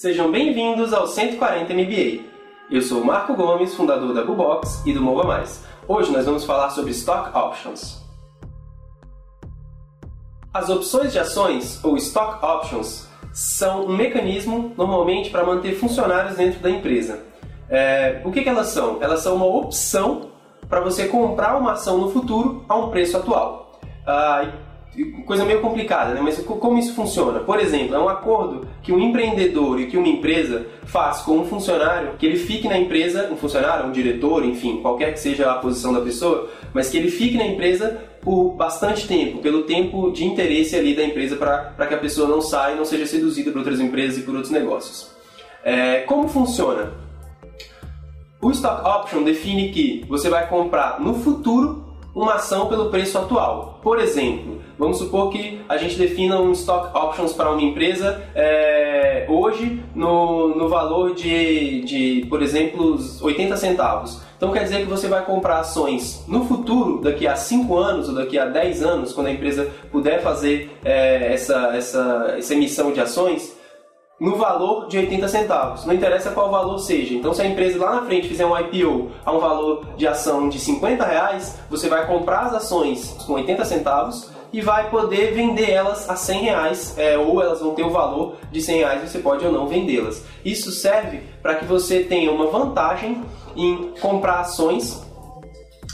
Sejam bem-vindos ao 140 MBA. Eu sou o Marco Gomes, fundador da Bubox e do Mova Mais. Hoje nós vamos falar sobre Stock Options. As opções de ações, ou Stock Options, são um mecanismo, normalmente, para manter funcionários dentro da empresa. É, o que, que elas são? Elas são uma opção para você comprar uma ação no futuro a um preço atual. Ah, coisa meio complicada, né? mas como isso funciona? Por exemplo, é um acordo que um empreendedor e que uma empresa faz com um funcionário, que ele fique na empresa, um funcionário, um diretor, enfim, qualquer que seja a posição da pessoa, mas que ele fique na empresa por bastante tempo, pelo tempo de interesse ali da empresa para que a pessoa não saia e não seja seduzida por outras empresas e por outros negócios. É, como funciona? O Stock Option define que você vai comprar no futuro uma ação pelo preço atual. Por exemplo, vamos supor que a gente defina um stock options para uma empresa é, hoje no, no valor de, de, por exemplo, 80 centavos. Então quer dizer que você vai comprar ações no futuro, daqui a 5 anos ou daqui a 10 anos, quando a empresa puder fazer é, essa, essa, essa emissão de ações, no valor de 80 centavos. Não interessa qual valor seja. Então, se a empresa lá na frente fizer um IPO a um valor de ação de 50 reais, você vai comprar as ações com 80 centavos e vai poder vender elas a 100 reais, é, ou elas vão ter o valor de 100 reais, você pode ou não vendê-las. Isso serve para que você tenha uma vantagem em comprar ações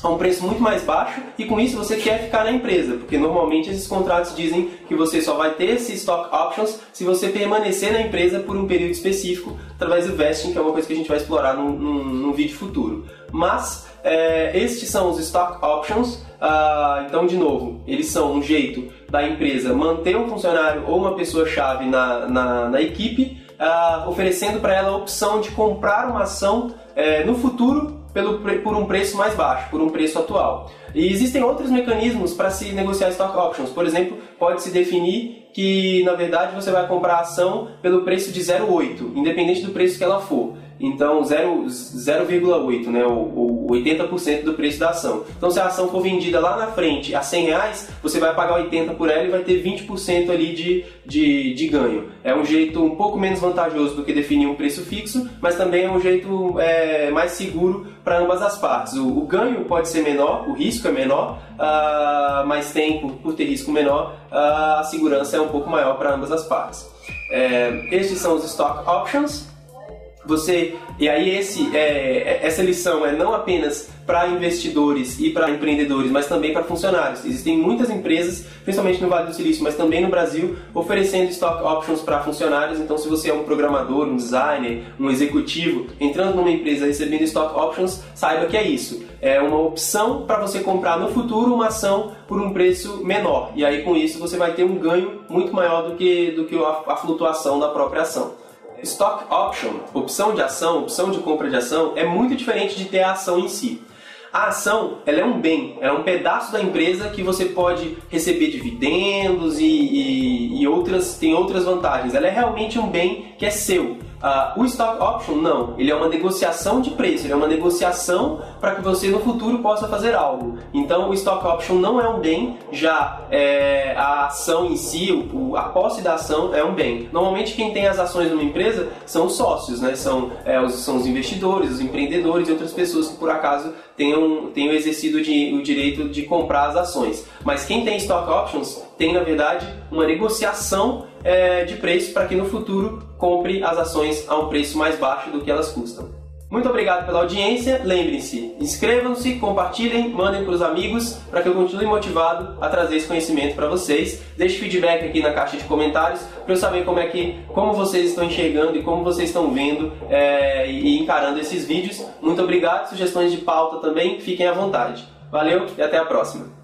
a um preço muito mais baixo e com isso você quer ficar na empresa, porque normalmente esses contratos dizem que você só vai ter esses stock options se você permanecer na empresa por um período específico através do vesting, que é uma coisa que a gente vai explorar num, num, num vídeo futuro. Mas é, estes são os stock options. Ah, então, de novo, eles são um jeito da empresa manter um funcionário ou uma pessoa-chave na, na, na, equipe, ah, oferecendo para ela a opção de comprar uma ação é, no futuro pelo, por um preço mais baixo, por um preço atual. E existem outros mecanismos para se negociar stock options. Por exemplo, pode-se definir que, na verdade, você vai comprar a ação pelo preço de 0,8, independente do preço que ela for. Então, 0,8, né, ou, 80% do preço da ação. Então, se a ação for vendida lá na frente a 100 reais, você vai pagar 80 por ela e vai ter 20% ali de, de, de ganho. É um jeito um pouco menos vantajoso do que definir um preço fixo, mas também é um jeito é, mais seguro para ambas as partes. O, o, ganho pode ser menor, o risco é menor, uh, mas tem, por, por, ter risco menor, uh, a segurança é um pouco maior para ambas as partes. É, estes são os stock options. Você e aí esse, é, essa lição é não apenas para investidores e para empreendedores, mas também para funcionários. Existem muitas empresas, principalmente no Vale do Silício, mas também no Brasil, oferecendo stock options para funcionários. Então, se você é um programador, um designer, um executivo, entrando numa empresa recebendo stock options, saiba que é isso. É uma opção para você comprar no futuro uma ação por um preço menor. E aí, com isso, você vai ter um ganho muito maior do que, do que a, a flutuação da própria ação. Stock option, opção de ação, opção de compra de ação, é muito diferente de ter a ação em si. A ação ela é um bem, ela é um pedaço da empresa que você pode receber dividendos e, e, e outras tem outras vantagens. Ela é realmente um bem que é seu. Uh, o stock option não, ele é uma negociação de preço, ele é uma negociação para que você no futuro possa fazer algo. Então o stock option não é um bem, já é, a ação em si, o, a posse da ação é um bem. Normalmente quem tem as ações numa empresa são os sócios, né? são, é, os, são os investidores, os empreendedores e outras pessoas que por acaso tenham, tenham exercido de, o direito de comprar as ações. Mas quem tem stock options tem na verdade uma negociação é, de preço para que no futuro compre as ações a um preço mais baixo do que elas custam. Muito obrigado pela audiência. Lembrem-se, inscrevam-se, compartilhem, mandem para os amigos para que eu continue motivado a trazer esse conhecimento para vocês. Deixe feedback aqui na caixa de comentários para eu saber como é que, como vocês estão enxergando e como vocês estão vendo é, e encarando esses vídeos. Muito obrigado. Sugestões de pauta também, fiquem à vontade. Valeu e até a próxima.